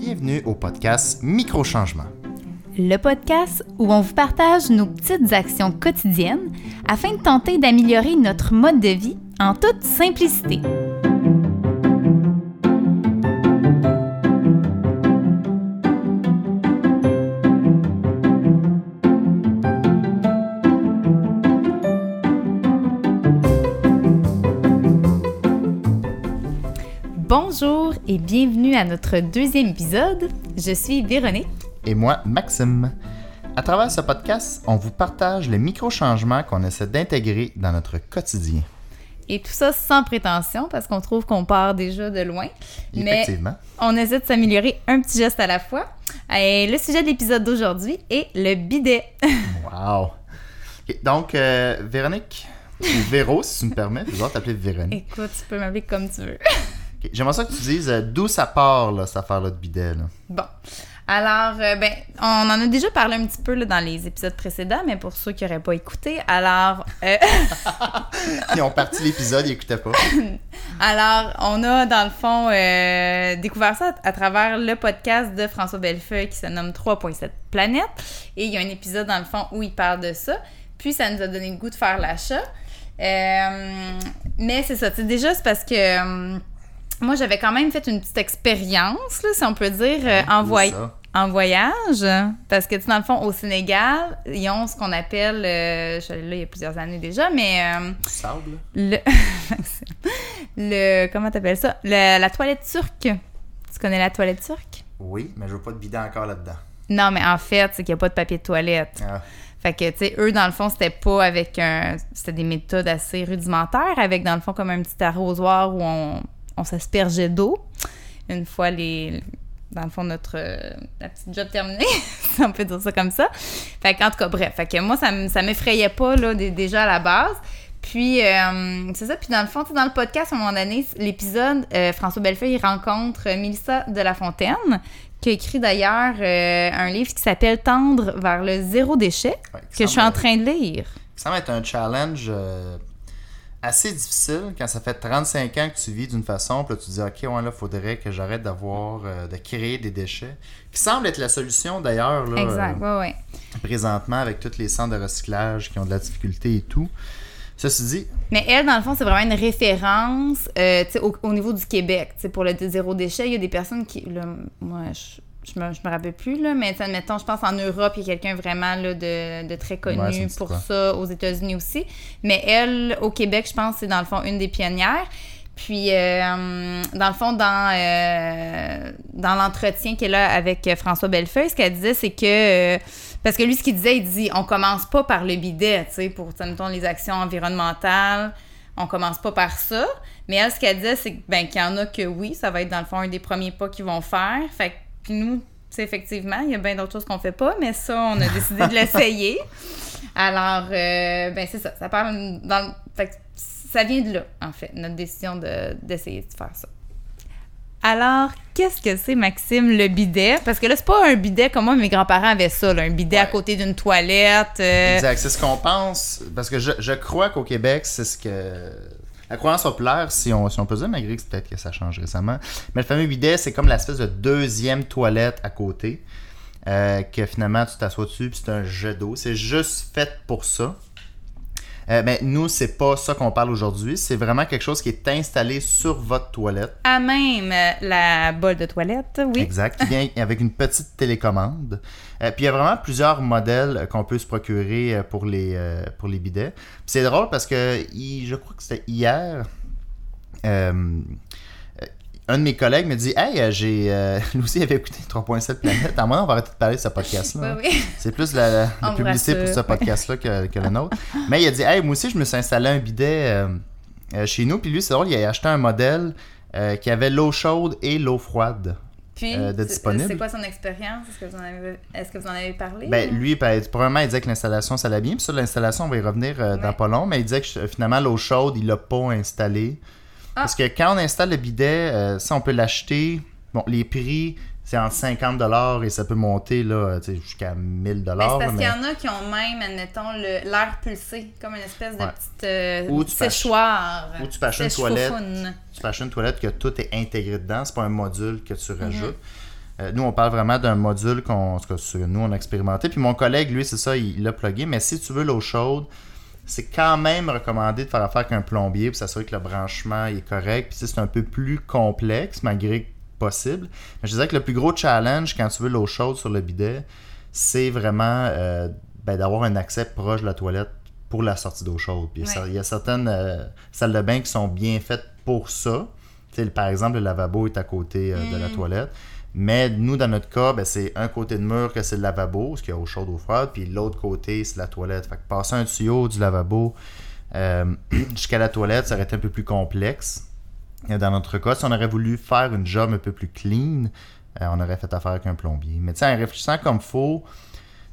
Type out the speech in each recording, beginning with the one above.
Bienvenue au podcast Microchangement. Le podcast où on vous partage nos petites actions quotidiennes afin de tenter d'améliorer notre mode de vie en toute simplicité. Et bienvenue à notre deuxième épisode. Je suis Véronique. Et moi, Maxime. À travers ce podcast, on vous partage les micro-changements qu'on essaie d'intégrer dans notre quotidien. Et tout ça sans prétention parce qu'on trouve qu'on part déjà de loin. Effectivement. Mais on essaie de s'améliorer un petit geste à la fois. Et le sujet de l'épisode d'aujourd'hui est le bidet. wow! Ok, donc, euh, Véronique, ou Véro, si tu me permets, je vais t'appeler Véronique. Écoute, tu peux m'appeler comme tu veux. J'aimerais ça que tu dises euh, d'où ça part, là, cette affaire-là de bidet. Là. Bon. Alors, euh, ben, on en a déjà parlé un petit peu là, dans les épisodes précédents, mais pour ceux qui n'auraient pas écouté, alors. euh, Ils ont parti l'épisode, ils écoutaient pas. Alors, on a dans le fond euh, découvert ça à, travers le podcast de François Bellefeuille qui se nomme 3.7 planètes. Et il y a un épisode dans le fond où il parle de ça. Puis ça nous a donné le goût de faire l'achat. Mais c'est ça, déjà, c'est parce que moi, j'avais quand même fait une petite expérience, là, si on peut dire, euh, en, voy- ça? en voyage. Parce que, tu sais, dans le fond, au Sénégal, ils ont ce qu'on appelle, euh, je suis allée là il y a plusieurs années déjà, mais euh, Du sable? le, le comment t'appelles ça? Le- la toilette turque tu connais la toilette turque? Oui, mais je veux pas de bidet encore là-dedans. non mais en fait c'est qu'il n'y a pas de papier de toilette Ah, fait que tu sais eux dans le fond c'était pas avec un c'était des méthodes assez rudimentaires avec dans le fond comme un petit arrosoir où on, on s'aspergeait d'eau. Une fois les dans le fond notre euh, la petite job terminée si on peut dire ça comme ça. Fait qu'en tout cas bref. Fait que moi ça ça m'effrayait pas là dé- déjà à la base. Puis euh, c'est ça. Puis dans le fond dans le podcast à un moment donné l'épisode euh, François Bellefeuille il rencontre Mélissa de la Fontaine qui a écrit d'ailleurs un livre qui s'appelle Tendre vers le zéro déchet ouais, que je suis en train de lire. Ça va être un challenge assez difficile quand ça fait 35 ans que tu vis d'une façon, puis là, tu dis, OK, ouais, là, faudrait que j'arrête d'avoir, euh, de créer des déchets. Qui semble être la solution d'ailleurs, là, exact euh, ouais ouais présentement, avec tous les centres de recyclage qui ont de la difficulté et tout. Ceci dit, Mais elle, dans le fond, c'est vraiment une référence euh, au, au niveau du Québec. Pour le zéro déchet, il y a des personnes qui. Là, moi, je, je, me, je me rappelle plus, là, mais admettons, je pense en Europe, il y a quelqu'un vraiment là, de, de très Ouais, connu ça pour quoi. ça, aux États-Unis aussi. Mais elle, au Québec, je pense, c'est dans le fond une des pionnières. Puis, euh, dans le fond, dans, euh, dans l'entretien qu'elle a avec François Bellefeuille, ce qu'elle disait, c'est que. euh, parce que lui, ce qu'il disait, il dit on commence pas par le bidet, tu sais, pour, mettons, les actions environnementales. On commence pas par ça. Mais elle, ce qu'elle disait, c'est ben, qu'il y en a que oui, ça va être dans le fond un des premiers pas qu'ils vont faire. Fait que, puis nous, tu sais, effectivement, il y a bien d'autres choses qu'on fait pas, mais ça, on a décidé de l'essayer. Alors, euh, ben, c'est ça. Ça parle dans le- Fait ça vient de là, en fait, notre décision de- d'essayer de, faire ça. Alors, qu'est-ce que c'est, Maxime, le bidet? Parce que là, c'est pas un bidet comme moi, mes grands-parents avaient ça, là, un bidet à côté d'une toilette. euh, exact, c'est ce qu'on pense, parce que je, je crois qu'au Québec, c'est ce que... La croyance populaire, si on, si on dire, malgré que peut-être que ça change récemment, mais le fameux bidet, c'est comme l'espèce de deuxième toilette à côté, euh, que finalement, tu t'assois dessus, puis c'est un jet d'eau. C'est juste fait pour ça. Euh, mais nous, c'est pas ça qu'on parle aujourd'hui. C'est vraiment quelque chose qui est installé sur votre toilette. À même euh, la bolle de toilette, oui. Exact. Qui vient avec une petite télécommande. Euh, puis il y a vraiment plusieurs modèles qu'on peut se procurer euh, pour les, euh, pour les bidets. Puis c'est drôle parce que je crois que c'était hier. Un de mes collègues me dit Hey, euh, j'ai. euh, avait écouté 3.7 Planète. À moi, on va arrêter de parler de ce podcast-là. Oui, oui. C'est plus la, publicité pour ce podcast-là que, que le nôtre. Mais il a dit Hey, moi aussi, je me suis installé un bidet euh, euh, chez nous. Puis lui, c'est drôle, il a acheté un modèle euh, qui avait l'eau chaude et l'eau froide. Puis, de disponible. c'est quoi son expérience? Est-ce que, vous en avez... Est-ce que vous en avez parlé? Ben, lui, ben, probablement, il disait que l'installation, ça allait bien. Puis ça, l'installation, on va y revenir dans pas long. Mais il disait que finalement, l'eau chaude, il l'a pas installée. Ah. Parce que quand on installe le bidet, euh, ça, on peut l'acheter. Bon, les prix, c'est entre 50 et ça peut monter là, jusqu'à 1000 Ben, c'est parce mais- qu'il y en a qui ont même, admettons, le- l'air pulsé, comme une espèce de Ouais. petite euh, Ou tu ach- séchoir. ou tu acheter une toilette. Tu acheter une toilette que tout est intégré dedans. C'est pas un module que tu rajoutes. Euh, nous, on parle vraiment d'un module qu'on, que nous, on a expérimenté. Puis mon collègue, lui, c'est ça, il l'a plugué. Mais si tu veux l'eau chaude, c'est quand même recommandé de faire affaire avec un plombier pour s'assurer que le branchement est correct. Puis c'est un peu plus complexe, malgré que possible. Mais je dirais que le plus gros challenge quand tu veux l'eau chaude sur le bidet, c'est vraiment euh, ben, d'avoir un accès proche de la toilette pour la sortie d'eau chaude. Puis Ouais. il y a certaines euh, salles de bain qui sont bien faites pour ça. Par exemple, le lavabo est à côté euh, de la Mm. toilette. Mais nous, dans notre cas, ben, c'est un côté de mur que c'est le lavabo, ce qu'il y a eau chaude, eau froide, puis l'autre côté, c'est la toilette. Fait que passer un tuyau du lavabo euh, jusqu'à la toilette, ça aurait été un peu plus complexe. Dans notre cas, si on aurait voulu faire une job un peu plus clean, euh, on aurait fait affaire avec un plombier. Mais tu sais, en réfléchissant comme faut,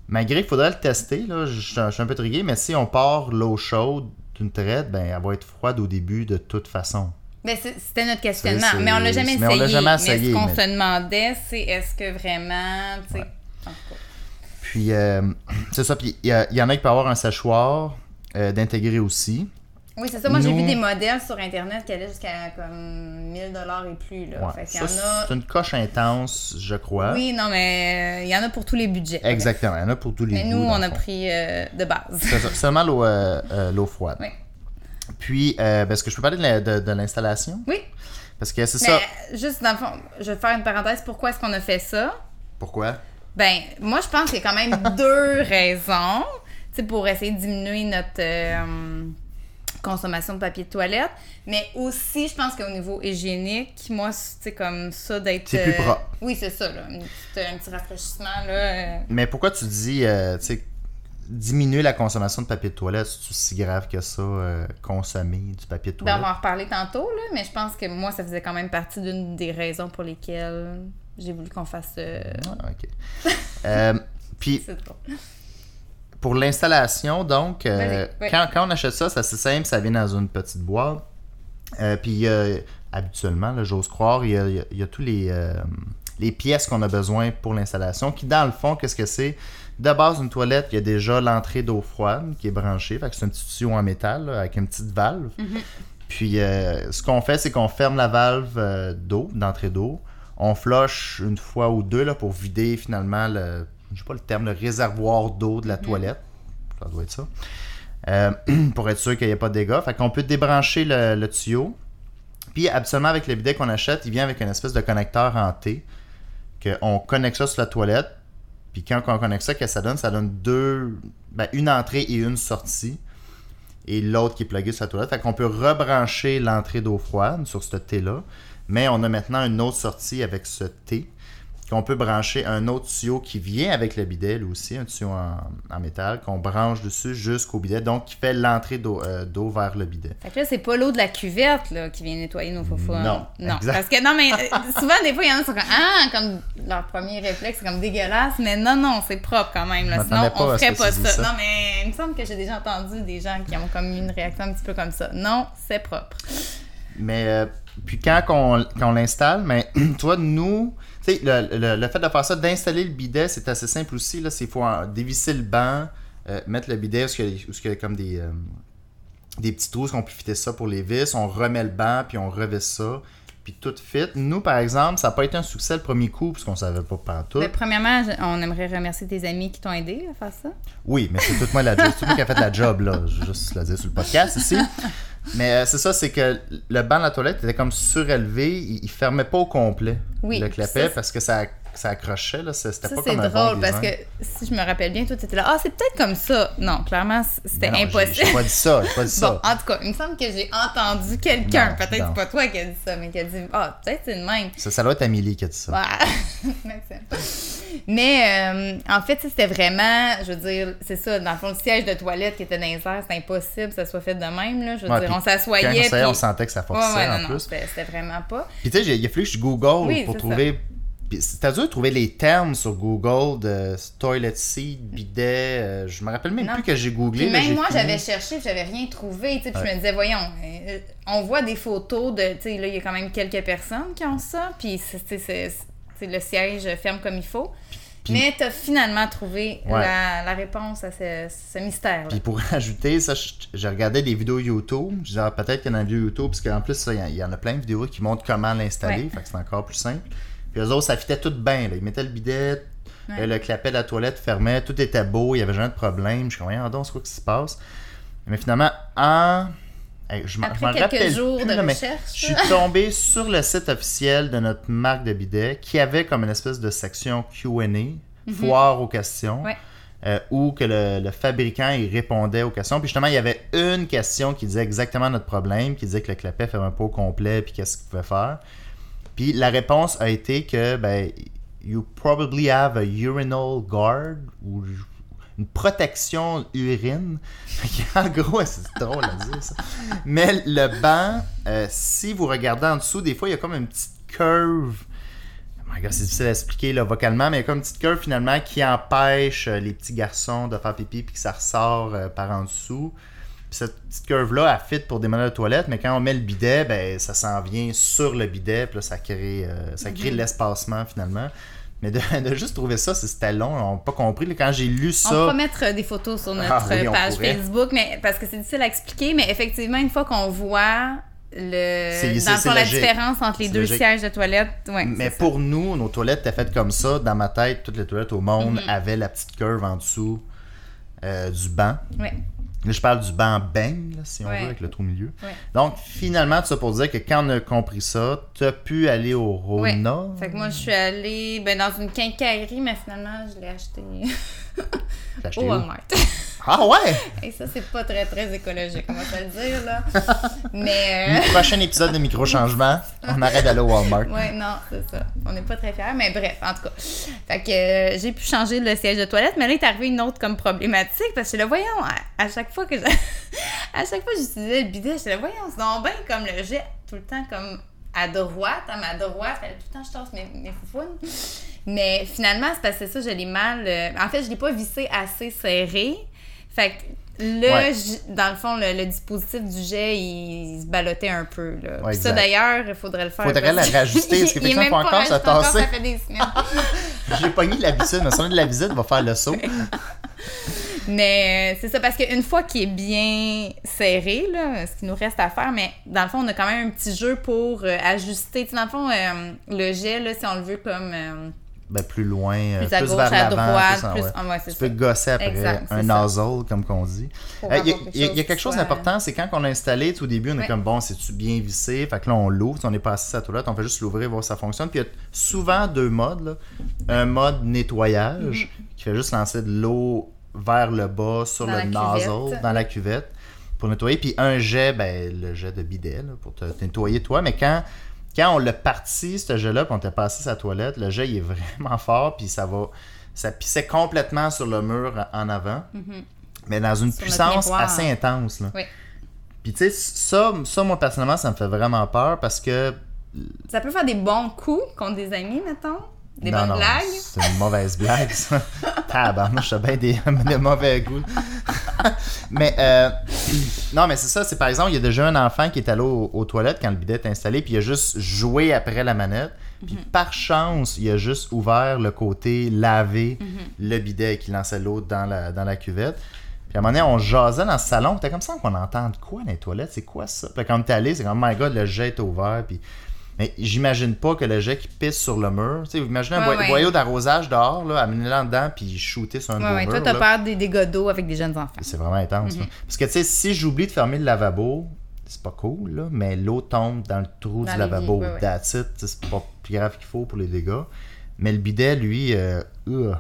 malgré qu'il faudrait le tester, là, je suis un peu trigué, mais si on part l'eau chaude d'une traite, ben, elle va être froide au début de toute façon. Ben, c'était notre questionnement, mais on l'a jamais mais on essayé. l'a jamais essayé, Mais ce qu'on mais- se demandait, c'est est-ce que vraiment, tu sais, Ouais. en tout cas. Puis, euh, c'est ça. Puis, il y, en a qui peuvent avoir un séchoir euh, d'intégrer aussi. Oui, c'est ça. Moi, j'ai vu des modèles sur Internet qui allaient jusqu'à comme 1000 dollars et plus. Là. Ouais. Fait Ça, a... C'est une coche intense, je crois. Oui, non, mais euh, il y en a pour tous les budgets. Exactement. Il y en a pour tous les Mais goûts, nous, on a fond. pris de base. C'est ça, seulement l'eau l'eau froide. Oui. Puis, euh, ben, est-ce que je peux parler de la- de, de l'installation? Oui, Parce que c'est ça. juste dans le fond, je vais faire une parenthèse. Pourquoi est-ce qu'on a fait ça? Pourquoi? Ben, moi, je pense qu'il y a quand même deux raisons, tu sais, pour essayer de diminuer notre euh, consommation de papier de toilette. Mais aussi, je pense qu'au niveau hygiénique, moi, c'est comme ça d'être... C'est plus euh, propre. Oui, c'est ça, là. Un petit rafraîchissement, là. euh, Mais pourquoi tu dis, euh, tu sais, diminuer la consommation de papier de toilette, c'est si grave que ça, euh, consommer du papier de Ben, toilette? on va en reparler tantôt, là, mais je pense que moi, ça faisait quand même partie d'une des raisons pour lesquelles j'ai voulu qu'on fasse. euh, Ah, ok. Euh, puis, pour l'installation, donc, euh, oui. quand, quand on achète ça, c'est assez simple, ça vient dans une petite boîte. Puis, habituellement, là, j'ose croire, il y a, il y a- il y a tous les, les pièces qu'on a besoin pour l'installation, qui, dans le fond, qu'est-ce que c'est? De base, une toilette, il y a déjà l'entrée d'eau froide qui est branchée. Fait que c'est un petit tuyau en métal là, avec une petite valve. Puis, euh, ce qu'on fait, c'est qu'on ferme la valve euh, d'eau, d'entrée d'eau. On flush une fois ou deux là, pour vider finalement le, je sais pas le terme, le réservoir d'eau de la toilette. Ça doit être ça. Euh, pour être sûr qu'il n'y ait pas de dégâts. Fait qu'on peut débrancher le, le tuyau. Puis, absolument avec le bidet qu'on achète, il vient avec une espèce de connecteur en T. qu'on connecte ça sur la toilette. Puis quand on connecte ça, qu'est-ce que ça donne Ça donne deux, ben, une entrée et une sortie. Et l'autre qui est plugué sur la toilette. Fait qu'on peut rebrancher l'entrée d'eau froide sur ce T-là. Mais on a maintenant une autre sortie avec ce T. Qu'on peut brancher un autre tuyau qui vient avec le bidet, lui aussi, un tuyau en, en métal, qu'on branche dessus jusqu'au bidet, donc qui fait l'entrée d'eau euh, d'eau vers le bidet. Fait que là, c'est pas l'eau de la cuvette là, qui vient nettoyer nos faux Non, Non. exact. Parce que non, mais euh, souvent, des fois, il y en a qui sont comme Ah, comme leur premier réflexe, c'est comme dégueulasse. Mais non, non, c'est propre quand même. Là. Sinon, on ferait pas ça. Non, mais il me semble que j'ai déjà entendu des gens qui ont comme eu une réaction un petit peu comme ça. Non, c'est propre. Mais euh, puis quand on, l'installe, mais toi, nous, sais, le, le- le fait de faire ça, d'installer le bidet, c'est assez simple aussi. Là, c'est faut en- dévisser le banc, euh, mettre le bidet où il y a- comme des, euh, des petits trous, qu'on peut fitter ça pour les vis. On remet le banc, puis on revisse ça, puis tout fit. Nous, par exemple, ça n'a pas été un succès le premier coup, parce qu'on savait pas partout. Mais premièrement, on aimerait remercier tes amis qui t'ont aidé à faire ça. Oui, mais c'est tout moi la job. C'est tout moi qui a fait la job, là. Je vais juste le dire sur le podcast ici. Mais euh, c'est ça, c'est que le banc de la toilette était comme surélevé. Il, il fermait pas au complet Oui, le clapet parce que ça, ça accrochait. Là. C'est- C'était Ça, pas c'est comme un drôle bon parce que si je me rappelle bien, toi, tu étais là. Ah, c'est peut-être comme ça. Non, clairement, c'était impossible. J'ai pas dit ça. J'ai pas dit Bon, ça. en tout cas, il me semble que j'ai entendu quelqu'un, peut-être c'est pas toi qui a dit ça, mais qui a dit Ah, peut-être c'est le même. ça. Ça doit être Amélie qui a dit ça. Mais euh, en fait, c'était vraiment, je veux dire, c'est ça, dans le fond, le siège de toilette qui était dans les airs, c'était impossible que ça soit fait de même. Là. Je veux dire, on s'assoyait. On sentait que ça forçait en plus. c'était vraiment pas. Puis tu sais, il a fallu que je Google pour c'est trouver. C'était dur de trouver les termes sur Google de toilet seat, bidet. euh, je me rappelle même Non. plus que j'ai googlé. Même moi, j'avais cherché, puis j'avais rien trouvé. Puis Ouais. je me disais, voyons, euh, on voit des photos de. Tu sais, là, il y a quand même quelques personnes qui ont ça. Puis le siège ferme comme il faut. Mais tu as finalement trouvé Ouais. la, la réponse à ce, ce mystère. Puis pour ajouter, ça, je- j'ai regardé des vidéos YouTube. Je disais, ah, peut-être qu'il y en a une vidéo YouTube, parce qu'en plus, il y en- il y en a plein de vidéos qui montrent comment l'installer. Ouais. Fait que c'est encore plus simple. Puis eux autres, ça fitait tout bien. Ils mettaient le bidet, Ouais. euh, le clapet de la toilette fermait, tout était beau, il y avait jamais de problème. Je suis comme, voyons donc, c'est quoi qui se passe? Mais finalement, en. Hey, je m'en- rappelle jours plus, de là, mais. Je suis tombé sur le site officiel de notre marque de bidet qui avait comme une espèce de section QA, foire aux questions, Mhm. Ouais. euh, où que le, le fabricant il répondait aux questions. Puis justement, il y avait une question qui disait exactement notre problème, qui disait que le clapet fermait pas au complet, puis qu'est-ce qu'il pouvait faire. Puis la réponse a été que, ben, you probably have a urinal guard, ou une protection urine. en gros, c'est drôle à dire ça. Mais le banc, euh, si vous regardez en dessous, des fois, il y a comme une petite curve. Oh c'est difficile à expliquer là, vocalement, mais il y a comme une petite curve finalement qui empêche euh, les petits garçons de faire pipi puis que ça ressort euh, par en dessous. Puis cette petite curve-là, elle fit pour des modèles de toilette, mais quand on met le bidet, ben, ça s'en vient sur le bidet, puis là, ça crée, euh, ça crée de l'espacement finalement. Mais de, de juste trouver ça, c'est- c'était long, on n'a pas compris. Quand j'ai lu On ça, pourra mettre euh, des photos sur notre Ah oui, on page. Facebook, mais parce que c'est difficile à expliquer, mais effectivement, une fois qu'on voit le dans fond, la différence entre les deux logique. sièges de toilette, ouais, Mais ça. pour nous, nos toilettes étaient faites comme ça. Dans ma tête, toutes les toilettes au monde Mhm. avaient la petite curve en dessous euh, du banc. Ouais. Là, je parle du banc bang, là, si on Ouais. veut, avec le trou au milieu. Ouais. Donc, finalement, tout ça pour dire que quand on a compris ça, tu as pu aller au Ouais. Rona. Fait que moi, je suis allée ben, dans une quincaillerie, mais finalement, je l'ai acheté acheté au? Walmart. Ah ouais! Et ça, c'est pas très, très écologique, on va te le dire, là. Mais... euh, Prochain épisode de micro-changement, on arrête d'aller au Walmart. Ouais, non, c'est ça. On n'est pas très fiers, mais bref, en tout cas. Fait que euh, j'ai pu changer le siège de toilette, mais là, il est arrivé une autre comme problématique parce que le voyons, à, à chaque fois que je- à chaque fois que j'utilisais le bidet, j'étais là, voyons, c'est donc bien comme le jet tout le temps comme à droite, à ma droite, tout le temps je tasse mes, mes foufounes. Mais finalement, c'est parce que ça, je l'ai mal. euh, en fait, je l'ai pas vissé assez serré. Fait que là, Ouais. dans le fond, le, le dispositif du jet, il, il se ballottait un peu. Là. Ouais, ça, d'ailleurs, il faudrait le faire. Faudrait la rajuster, parce Il qu'effectivement, même faut pas encore se tasser. Ça fait des semaines. J'ai pogné l'habitude, mais si de la visite, va faire le saut. mais euh, c'est ça, parce qu'une fois qu'il est bien serré, là, ce qu'il nous reste à faire, mais dans le fond, on a quand même un petit jeu pour euh, ajuster. Tu sais, dans le fond, euh, le jet, là, si on le veut comme euh, Ben, plus loin, euh, plus à plus gauche, vers à l'avant. droite, plus. ah, ouais, c'est Tu ça. peux gosser après Exact, un ça. nozzle, comme qu'on dit. Pour Euh, Il y, a- il y il y quelque chose soit- d'important, c'est quand on l'a installé, tout au début, on est comme bon, c'est-tu bien vissé? Fait que là, on l'ouvre, on n'est pas assis à la toilette, on fait juste l'ouvrir, voir si ça fonctionne. Puis il y a souvent deux modes. là. Un mode nettoyage qui fait juste lancer de l'eau vers le bas sur Dans le nozzle, dans la cuvette pour nettoyer. Puis un jet, ben, le jet de bidet là, pour te, te nettoyer toi. Mais quand, quand on l'a parti, ce jet-là, puis on t'a passé sa toilette, le jet il est vraiment fort, puis ça va. Ça pissait complètement sur le mur en avant. Mais dans une Sur puissance assez intense. Là. Oui. Puis tu sais, ça, ça, moi personnellement, ça me fait vraiment peur parce que. Ça peut faire des bons coups contre des amis, mettons. Des non, bonnes non, blagues? C'est une mauvaise blague, ça. Tabarnouche, j'ai bien des, des mauvais goûts. mais, euh, non, mais c'est ça. C'est par exemple, il y a déjà un enfant qui est allé aux, aux toilettes quand le bidet est installé, puis il a juste joué après la manette. Puis Mhm. par chance, il a juste ouvert le côté laver Mhm. le bidet et qui lançait l'eau dans la, dans la cuvette. Puis à un moment donné, on jasait dans le salon. T'es comme ça qu'on entend de quoi dans les toilettes? C'est quoi ça? Puis quand t'es allé, c'est comme, oh my god, le jet est ouvert. Puis... Mais j'imagine pas que le jet qui pisse sur le mur. Tu sais, vous imaginez un Ouais, boy- ouais. boyau d'arrosage dehors, là, amener là dedans, puis shooter sur un Ouais, gros ouais. Toi, t'as peur des dégâts d'eau avec des jeunes enfants. C'est vraiment intense. là. Parce que, tu sais, si j'oublie de fermer le lavabo, c'est pas cool, là, mais l'eau tombe dans le trou Dans du lavabo. That's it. C'est pas plus grave qu'il faut pour les dégâts. Mais le bidet, lui, euh, uh.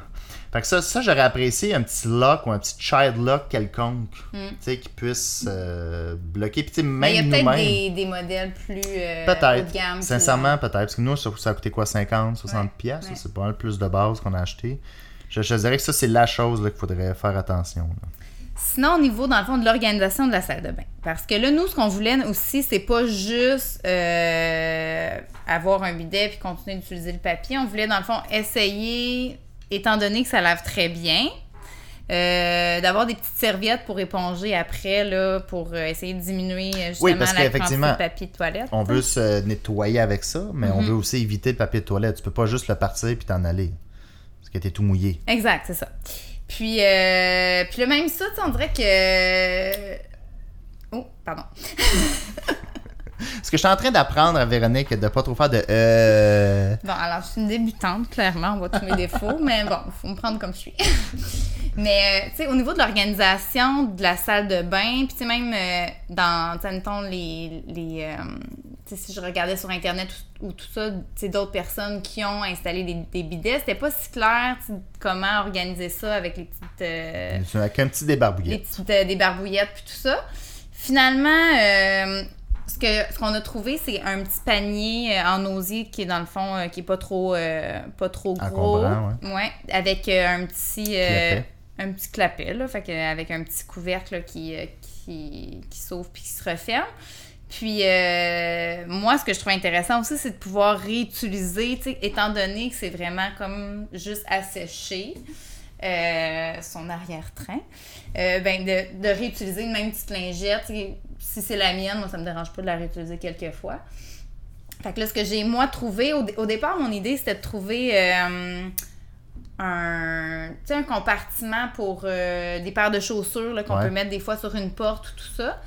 Fait que ça, ça j'aurais apprécié un petit lock ou un petit child lock quelconque, tu sais, qui puisse euh, bloquer. Puis, tu sais, Hmm. Mais il y a même peut-être nous-mêmes. des, des modèles plus euh, haut de gamme. Sincèrement, peut-être. Parce que nous, ça, ça a coûté quoi 50, 60 Ouais, ouais. C'est pas mal plus de base qu'on a acheté. Je, je dirais que ça, c'est la chose qu'il faudrait faire attention. là. Sinon, au niveau, dans le fond, de l'organisation de la salle de bain. Parce que là, nous, ce qu'on voulait aussi, c'est pas juste euh, avoir un bidet puis continuer d'utiliser le papier. On voulait, dans le fond, essayer, étant donné que ça lave très bien, euh, d'avoir des petites serviettes pour éponger après, là, pour euh, essayer de diminuer euh, justement Oui, parce la quantité de papier de toilette. On veut se nettoyer avec ça, mais Mhm. on veut aussi éviter le papier de toilette. Tu peux pas juste le partir puis t'en aller. Parce que t'es tout mouillé. Exact, c'est ça. Puis, euh, puis le même ça, on dirait que... Oh, pardon. Parce que je suis en train d'apprendre à Véronique de pas trop faire de euh. Bon, alors, je suis une débutante, clairement, on voit tous mes défauts, mais bon, il faut me prendre comme je suis. mais, euh, tu sais, au niveau de l'organisation de la salle de bain, puis tu sais, même euh, dans, tu sais, mettons, les. les euh, tu sais, si je regardais sur Internet ou, ou tout ça, tu sais, d'autres personnes qui ont installé des, des bidets, c'était pas si clair, tu sais, comment organiser ça avec les petites. euh, Avec un petit les débarbouillet. petites débarbouillettes puis tout ça. Finalement, euh, ce que ce qu'on a trouvé, c'est un petit panier euh, en osier qui est dans le fond euh, qui est pas trop euh, pas trop gros. Ouais. avec un petit euh, Clapet. un petit clapet là, fait que, avec un petit couvercle là, qui, qui qui s'ouvre puis qui se referme. Puis euh, moi, ce que je trouve intéressant aussi, c'est de pouvoir réutiliser, tu sais, étant donné que c'est vraiment comme juste asséché euh, son arrière-train, euh, ben de, de réutiliser une même petite lingette. Si c'est la mienne, moi, ça me dérange pas de la réutiliser quelques fois. Fait que là, ce que j'ai, moi, trouvé, au, dé- au départ, mon idée, c'était de trouver euh, un, un compartiment pour euh, des paires de chaussures là, qu'on Ouais. peut mettre des fois sur une porte ou tout ça.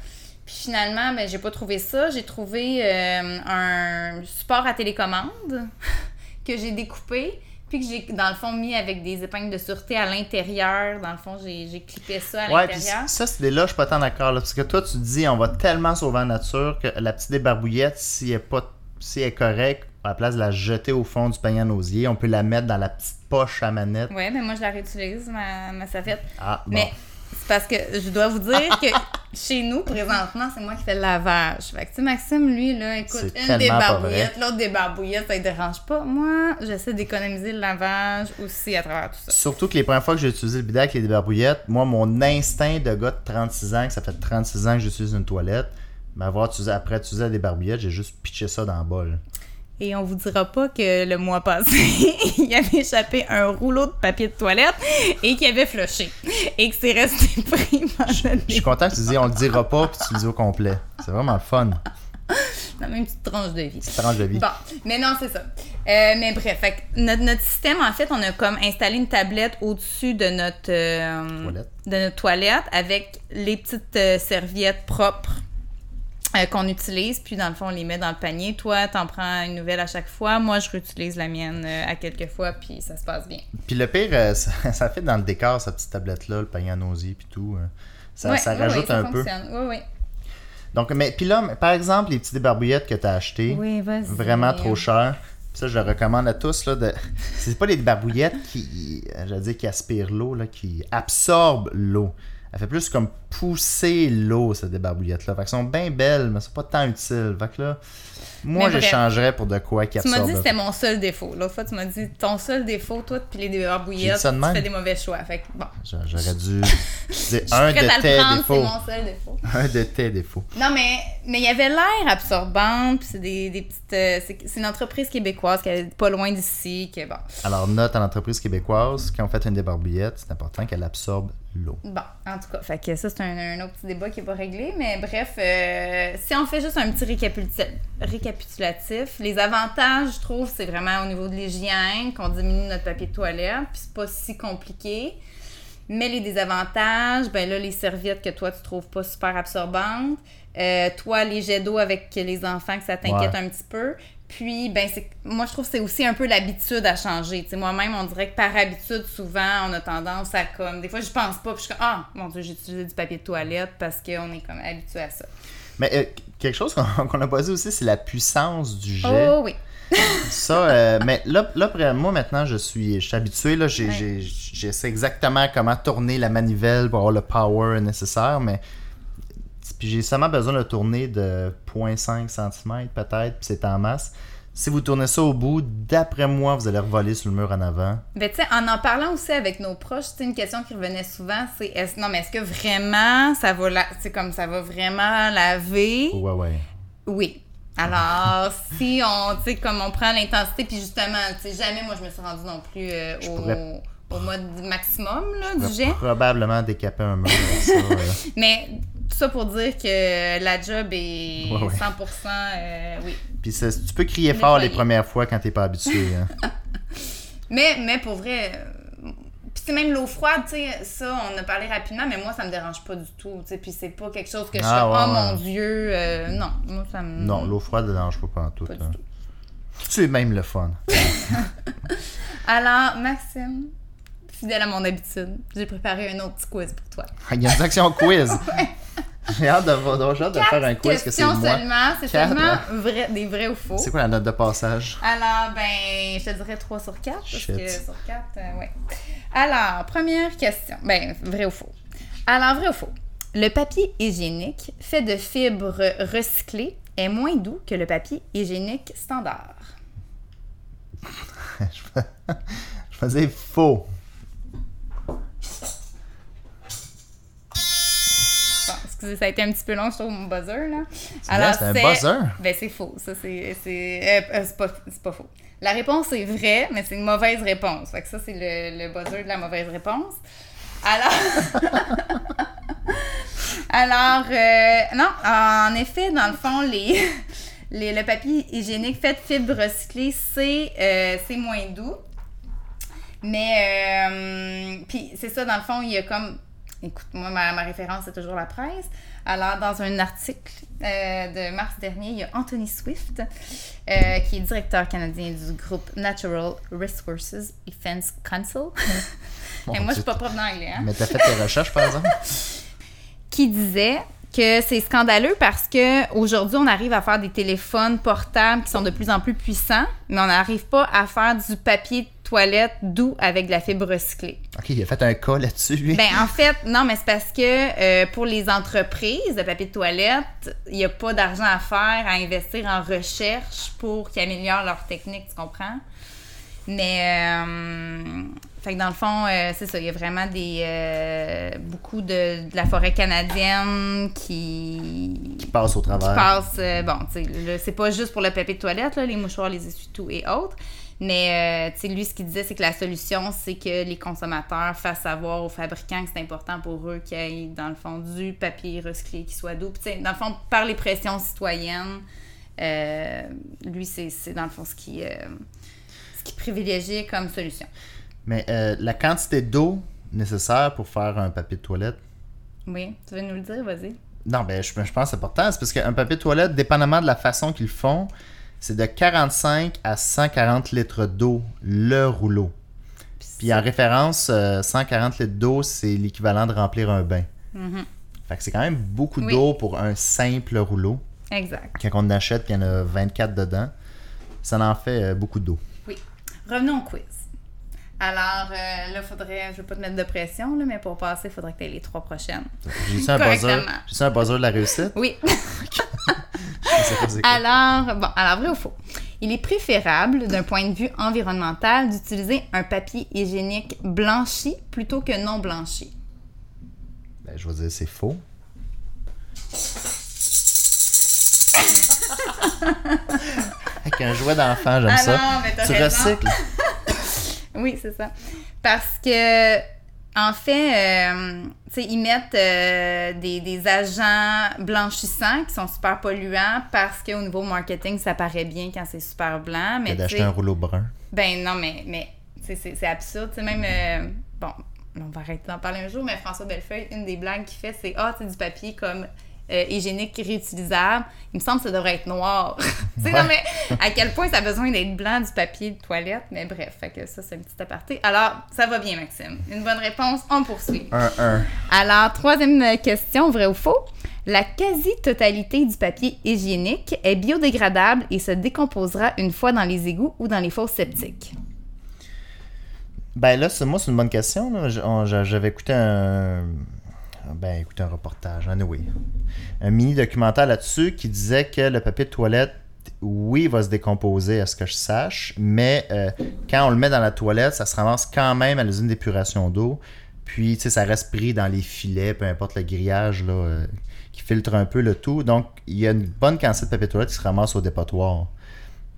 Puis finalement, ben, j'ai pas trouvé ça. J'ai trouvé un support à télécommande que j'ai découpé, puis que j'ai, dans le fond, mis avec des épingles de sûreté à l'intérieur. Dans le fond, j'ai, j'ai clippé ça à Ouais, puis l'intérieur. ça, c'est là, je suis pas tant d'accord. là, Parce que toi, tu dis, on va tellement sauver la nature que la petite débarbouillette, si elle est, pas, si elle est correcte, à la place de la jeter au fond du panier en osier, on peut la mettre dans la petite poche à manette. Ouais, mais moi, je la réutilise, ma, ma savette. Ah, bon. Mais c'est parce que je dois vous dire que chez nous, présentement, c'est moi qui fais le lavage. Fait que, tu sais, Maxime, lui, là, écoute, une des barbouillettes, l'autre des barbouillettes, ça ne dérange pas. Moi, j'essaie d'économiser le lavage aussi à travers tout ça. Surtout que les premières fois que j'ai utilisé le bidet avec les débarbouillettes, moi, mon instinct de gars de 36 ans, que ça fait 36 ans que j'utilise une toilette, m'avoir utilisé, après utiliser la débarbouillette, j'ai juste pitché ça dans le bol. Et on vous dira pas que le mois passé, il avait échappé un rouleau de papier de toilette et qu'il avait flushé. Et que c'est resté pris pendant Je suis content que tu dis on le dira pas puis tu le dis au complet. C'est vraiment fun. dans une petite tranche de vie. Petite tranche de vie. Bon, mais non, c'est ça. Euh, mais bref, fait que notre, notre système, en fait, on a comme installé une tablette au-dessus de notre, euh, Toilette. de notre toilette avec les petites euh, serviettes propres euh, qu'on utilise. Puis, dans le fond, on les met dans le panier. Toi, t'en prends une nouvelle à chaque fois. Moi, je réutilise la mienne euh, à quelques fois, puis ça se passe bien. Puis le pire, euh, ça, ça fait dans le décor, cette petite tablette-là, le panier en osier puis tout. euh, Ça, Ouais, ça ouais, rajoute ouais, ça un peu. fonctionne. Oui, oui. Donc, mais puis là, par exemple, les petites débarbouillettes que tu as achetées, Oui, vraiment trop chères. Ça, je le recommande à tous. Là, de... C'est pas les débarbouillettes qui, euh, j'allais dire, qui aspirent l'eau, là, qui absorbent l'eau. Elle fait plus comme pousser l'eau, cette débarbouillette-là. Fait qu'elles sont bien belles, mais c'est pas tant utile. Fait que là, moi, Mais bref. j'échangerais pour de quoi qui Tu m'as dit que c'était mon seul défaut. L'autre fois, tu m'as dit ton seul défaut, toi, puis les ça de tu fais des mauvais choix. Fait que, bon, J'a- J'aurais dû je suis un de tes prendre, c'est défauts. mon seul défaut. Un de tes défauts. Non, mais mais il y avait l'air absorbante, puis c'est des, des petites... euh, c'est c'est une entreprise québécoise qui est pas loin d'ici, que bon... Alors, note à l'entreprise québécoise, quand on fait une débarbouillette, c'est important qu'elle absorbe l'eau. Bon, en tout cas, fait que ça, c'est un, un autre petit débat qui n'est pas réglé, mais bref, euh, si on fait juste un petit récapitul- récapitulatif, les avantages, je trouve, c'est vraiment au niveau de l'hygiène, qu'on diminue notre papier de toilette, puis c'est pas si compliqué. Mais les désavantages, ben là, les serviettes que toi, tu trouves pas super absorbantes. Euh, toi, les jets d'eau avec les enfants, que ça t'inquiète Ouais. un petit peu. Puis, ben, c'est, moi, je trouve que c'est aussi un peu l'habitude à changer. Tu sais, moi-même, on dirait que par habitude, souvent, on a tendance à comme. Des fois, je pense pas, puis je suis comme, ah, mon Dieu, j'ai utilisé du papier de toilette parce qu'on est comme habitué à ça. Mais euh, quelque chose qu'on n'a pas dit aussi, c'est la puissance du jet. Oh oui. Ça, euh, mais là, là, moi maintenant, je suis, je suis habitué. Là, j'ai, Ouais. j'ai- je sais exactement comment tourner la manivelle pour avoir le power nécessaire, mais puis j'ai seulement besoin de tourner de 0.5 cm peut-être, puis c'est en masse. Si vous tournez ça au bout, d'après moi, vous allez revoler sur le mur en avant. Ben, tu sais, en en parlant aussi avec nos proches, sais, une question qui revenait souvent, c'est est non, mais est-ce que vraiment ça va la, c'est comme ça va vraiment laver? Ouais, ouais. Oui. Alors, si on, tu sais, comme on prend l'intensité, puis justement, tu sais, jamais moi je me suis rendue non plus euh, au, pourrais- au mode maximum là, Je du jet. probablement décaper un mur ça. euh. Mais tout ça pour dire que la job est Ouais, ouais. 100%, euh, oui. Puis c'est- tu peux crier fort les premières fois quand t'es pas habitué. hein. Mais, mais pour vrai, euh, puis c'est même l'eau froide, tu sais, ça, on a parlé rapidement, mais moi, ça me dérange pas du tout, tu sais, puis c'est pas quelque chose que je Ah, fais, ouais, oh ouais. mon Dieu, euh, non, moi, ça me... Non, l'eau froide ne dérange pas. Pas du hein. tout. Tu es même le fun. Alors, Maxime, fidèle à mon habitude, j'ai préparé un autre petit quiz pour toi. Il y a une section quiz. J'ai hâte de, voir- j'ai hâte de faire un quiz que c'est moi. seulement, c'est seulement vrai, des vrais ou faux. C'est quoi la note de passage? Alors, ben, je te dirais 3 sur 4, parce Shit. que sur 4, euh, ouais. Alors, première question. Ben, vrai ou faux? Alors, vrai ou faux? Le papier hygiénique fait de fibres recyclées est moins doux que le papier hygiénique standard. Je faisais faux. Excusez, ça a été un petit peu long, je trouve, mon buzzer, là. bien, c'est un buzzer? Ben, c'est faux. Ça, c'est... C'est euh, euh, c'est pas, pas faux. La réponse est vraie, mais c'est une mauvaise réponse. Fait que ça, c'est le, le buzzer de la mauvaise réponse. Alors... Alors, euh, non, en effet, dans le fond, les, les- le papier hygiénique fait de fibres recyclées, c'est euh, moins doux. Mais, euh, puis c'est ça, dans le fond, il y a comme. Écoute, moi, ma, ma référence, c'est toujours la presse. Alors, dans un article euh, de mars dernier, il y a Anthony Swift, euh, qui est directeur canadien du groupe Natural Resources Defense Council. Mon Et moi, je suis Dieu. pas prof d'anglais, hein? Mais t'as fait tes recherches, par exemple? qui disait que c'est scandaleux parce que aujourd'hui on arrive à faire des téléphones portables qui sont de plus en plus puissants, mais on n'arrive pas à faire du papier toilette doux avec de la fibre recyclée. Ok, il a fait un cas là-dessus, lui. Ben en fait, non, mais c'est parce que euh, pour les entreprises de papier de toilette, il n'y a pas d'argent à faire à investir en recherche pour qu'ils améliorent leur technique, tu comprends? Mais, euh, fait que dans le fond, euh, c'est ça, il y a vraiment des, beaucoup de, de la forêt canadienne qui, qui passe au qui travers. passe, euh, bon, tu sais, c'est pas juste pour le papier de toilette, là, les mouchoirs, les essuie-tout et autres. Mais, euh, tu sais, lui, ce qu'il disait, c'est que la solution, c'est que les consommateurs fassent savoir aux fabricants que c'est important pour eux qu'il y ait, dans le fond, du papier recyclé qui soit doux. Puis, tu sais, dans le fond, par les pressions citoyennes, euh, lui, c'est, c'est dans le fond ce qui, euh, ce qui privilégiait comme solution. Mais euh, la quantité d'eau nécessaire pour faire un papier de toilette, Oui, tu veux nous le dire, vas-y. non, ben, je, je pense que c'est important. C'est parce qu'un papier de toilette, dépendamment de la façon qu'ils le font, c'est de 45 à 140 litres d'eau le rouleau. Puis en référence, euh, 140 litres d'eau, c'est l'équivalent de remplir un bain. Mhm. Fait que c'est quand même beaucoup Oui. d'eau pour un simple rouleau. Exact. Quand on achète, il y en a 24 dedans, ça en fait euh, beaucoup d'eau. Oui. Revenons au quiz. Alors, euh, là, faudrait, je veux pas te mettre de pression, là, mais pour passer, il faudrait que tu aies les trois prochaines. J'ai-tu un buzzer? Un buzzer de la réussite? Oui. Alors, bon, alors vrai ou faux? Il est préférable, d'un point de vue environnemental, d'utiliser un papier hygiénique blanchi plutôt que non blanchi. Ben, je vais dire c'est faux. Avec un jouet d'enfant, j'aime Ah ça. non, mais t'as tu raison. recycles. Oui, c'est ça. Parce que, en fait, euh, tu sais, ils mettent euh, des, des agents blanchissants qui sont super polluants parce qu'au niveau marketing, ça paraît bien quand c'est super blanc. Mais d'acheter un rouleau brun. Ben non, mais, mais c'est absurde. Sais, même, euh, bon, on va arrêter d'en parler un jour, mais François Bellefeuille, une des blagues qu'il fait, c'est Ah, c'est du papier comme euh, hygiénique réutilisable. Il me semble que ça devrait être noir. tu sais, non, mais à quel point ça a besoin d'être blanc du papier de toilette? Mais bref, fait que ça, c'est un petit aparté. Alors, ça va bien, Maxime. Une bonne réponse, on poursuit. Un 1. Alors, troisième question, vrai ou faux? La quasi-totalité du papier hygiénique est biodégradable et se décomposera une fois dans les égouts ou dans les fosses septiques. Ben là, c'est, moi, c'est une bonne question. J'avais écouté un. Ben, écouté un reportage, anyway. Un mini documentaire là-dessus qui disait que le papier de toilette, oui, va se décomposer, à ce que je sache, mais euh, quand on le met dans la toilette, ça se ramasse quand même à l'usine d'épuration d'eau. Puis, tu sais, ça reste pris dans les filets, peu importe le grillage, là, euh, qui filtre un peu le tout. Donc, il y a une bonne quantité de papier de toilette qui se ramasse au dépotoir.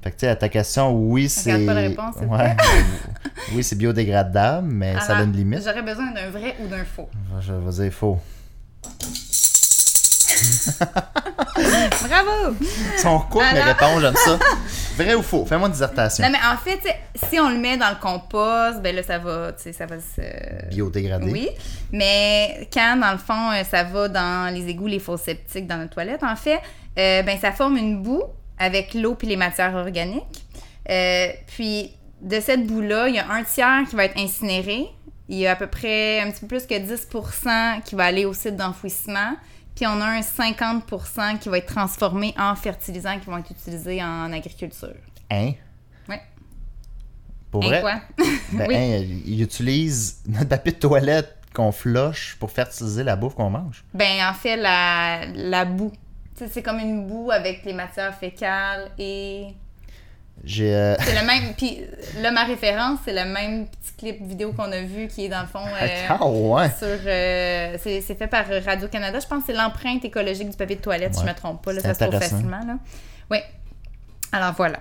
Fait que, tu sais, à ta question, oui, c'est. Pas la réponse, Ouais. oui, c'est biodégradable, mais ça a une limite. J'aurais besoin d'un vrai ou d'un faux. Je vais dire faux. Bravo! Ils sont courtes, mes Alors- réponses, j'aime ça. Vrai ou faux? Fais-moi une dissertation. Non, mais en fait, tu sais, si on le met dans le compost, ben là, ça va, tu sais, ça va se... Biodégradé. Oui, mais quand, dans le fond, euh, ça va dans les égouts, les fosses septiques, dans notre toilette, en fait, euh, ben ça forme une boue avec l'eau puis les matières organiques. Euh, puis, de cette boue-là, il y a un tiers qui va être incinéré. Il y a à peu près un petit peu plus que 10% qui va aller au site d'enfouissement. Puis on a un 50% qui va être transformé en fertilisants qui vont être utilisés en agriculture. Hein? Oui. Pour Hein, vrai? quoi? Ben, Oui. hein, ils utilisent notre papier de toilette qu'on flush pour fertiliser la bouffe qu'on mange. Ben, en fait, la, la boue. C'est comme une boue avec les matières fécales et. J'ai. euh, C'est le même. Puis là, ma référence, c'est le même petit clip vidéo qu'on a vu qui est dans le fond. euh, Ah ouais! sur. euh, c'est fait par Radio-Canada. Je pense que c'est l'empreinte écologique du papier de toilette, si je me trompe pas. Là, ça se trouve facilement. Là. Oui. Alors voilà.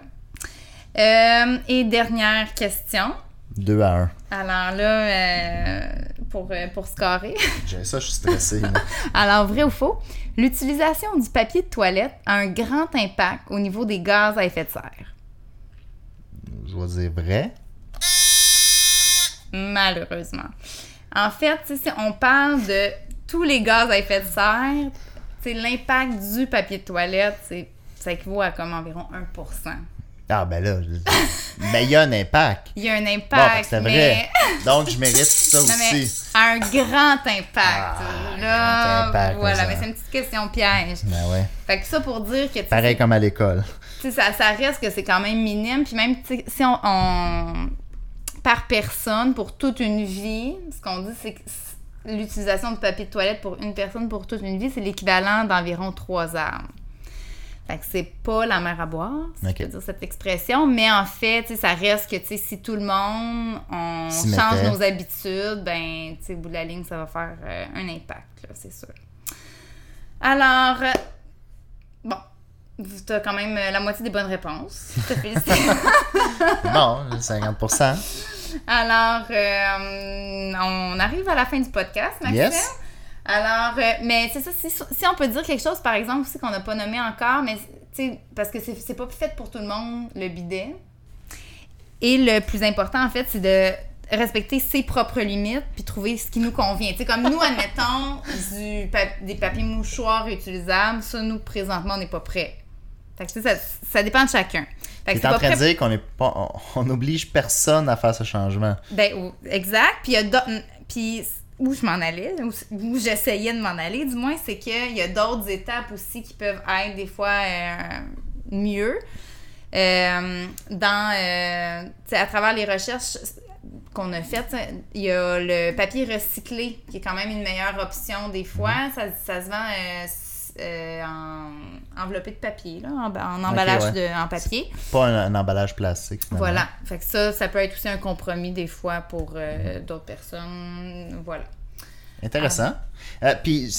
Euh, et dernière question. 2 à 1. Alors là, euh, pour, euh, pour scorer. J'ai ça, je suis stressé. là. Alors, vrai ou faux, l'utilisation du papier de toilette a un grand impact au niveau des gaz à effet de serre. Je vais dire vrai. Malheureusement. En fait, tu sais, si on parle de tous les gaz à effet de serre, l'impact du papier de toilette, c'est ça équivaut à comme environ 1 Ah ben là, je- mais il y a un impact. Il y a un Bon, impact, c'était mais... vrai. Donc je mérite ça Non, mais aussi. un grand impact. Ah, là, grand impact, voilà, mais c'est une petite question piège. Ben ouais. Fait que ça pour dire que Pareil comme à l'école. Tu sais, ça, ça reste que c'est quand même minime. Puis même, si on, on- Par personne, pour toute une vie, ce qu'on dit, c'est que l'utilisation de papier de toilette pour une personne pour toute une vie, c'est l'équivalent d'environ trois arbres. Fait que c'est pas la mer à boire, si je peux dire cette expression, mais en fait, ça reste que, si tout le monde, on change mettait. nos habitudes, ben, tu sais, bout de la ligne, ça va faire euh, un impact, c'est sûr. Alors, euh, bon, tu as quand même euh, la moitié des bonnes réponses. Je te félicite. Bon, 50%. Alors, euh, on arrive à la fin du podcast, Maxime. Yes. Alors, euh, mais c'est ça, si, si on peut dire quelque chose, par exemple, aussi qu'on n'a pas nommé encore, mais tu sais, parce que c'est pas fait pour tout le monde, le bidet. Et le plus important, en fait, c'est de respecter ses propres limites puis trouver ce qui nous convient. Tu sais, comme nous, admettons, du pa- des papiers mouchoirs réutilisables, ça, nous, présentement, on n'est pas prêts. Fait que, ça, ça dépend de chacun. Fait que es en train de dire qu'on on, on oblige personne à faire ce changement. ben, exact. Puis, où je m'en allais, où, j'essayais de m'en aller, du moins, c'est qu'il y a d'autres étapes aussi qui peuvent être des fois euh, mieux. Euh, dans, euh, à travers les recherches qu'on a faites, il y a le papier recyclé qui est quand même une meilleure option des fois. Ça, ça se vend euh, en enveloppé de papier, là, en, en emballage ouais. de, en papier. Pas un, un emballage plastique. finalement. Voilà. Fait que ça, ça peut être aussi un compromis des fois pour euh, d'autres personnes. Voilà. Intéressant. Euh, Puis,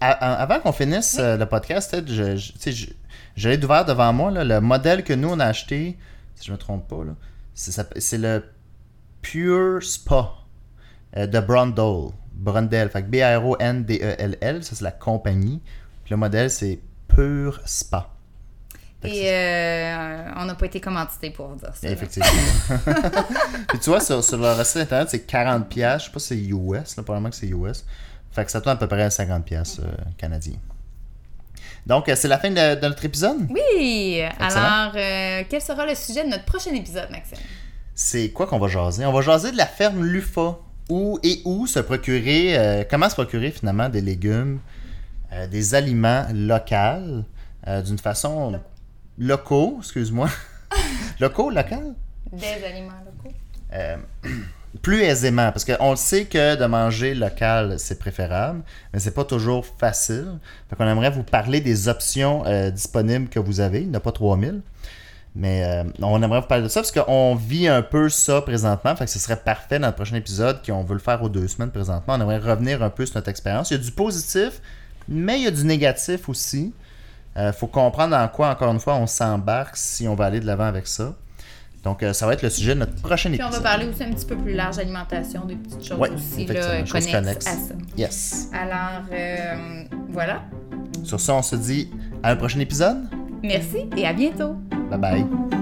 avant qu'on finisse le podcast, je, je, tu sais, je, je l'ai ouvert devant moi, là, le modèle que nous, on a acheté, si je me trompe pas, c'est le Pure Spa de Brundle. Brundle. Fait que B-R-O-N-D-E-L-L, ça c'est la compagnie. Puis le modèle, c'est Pure Spa. Et euh, on n'a pas été commandité pour dire ça. Effectivement. Puis tu vois, sur, sur leur site internet, c'est 40$. piastres. Je sais pas si c'est US, là, probablement que c'est US. Fait que ça tourne à peu près à 50$ piastres, euh, canadiens. Donc, euh, c'est la fin de, de notre épisode. Oui! Excellent. Alors, euh, quel sera le sujet de notre prochain épisode, Maxime? C'est quoi qu'on va jaser? On va jaser de la ferme Lufa. Où et où se procurer, comment se procurer finalement des légumes, euh, des aliments locaux, euh, d'une façon locaux, excuse-moi. locaux, local? Des aliments locaux. euh, plus aisément. Parce qu'on le sait que de manger local, c'est préférable, mais c'est pas toujours facile. Fait qu'on aimerait vous parler des options disponibles que vous avez. Il n'y en a pas 3000. Mais euh, on aimerait vous parler de ça parce qu'on vit un peu ça présentement. Fait que ce serait parfait dans le prochain épisode, qu'on veut le faire aux deux semaines présentement. On aimerait revenir un peu sur notre expérience. Il y a du positif, mais il y a du négatif aussi. Il faut comprendre en quoi, encore une fois, on s'embarque si on va aller de l'avant avec ça. Donc, euh, ça va être le sujet de notre prochain Puis on épisode. va parler aussi un petit peu plus large alimentation, des petites choses Ouais, aussi là, connexes. à ça. Yes. Alors, euh, voilà. Sur ça, on se dit à un prochain épisode. Merci et à bientôt! Bye bye.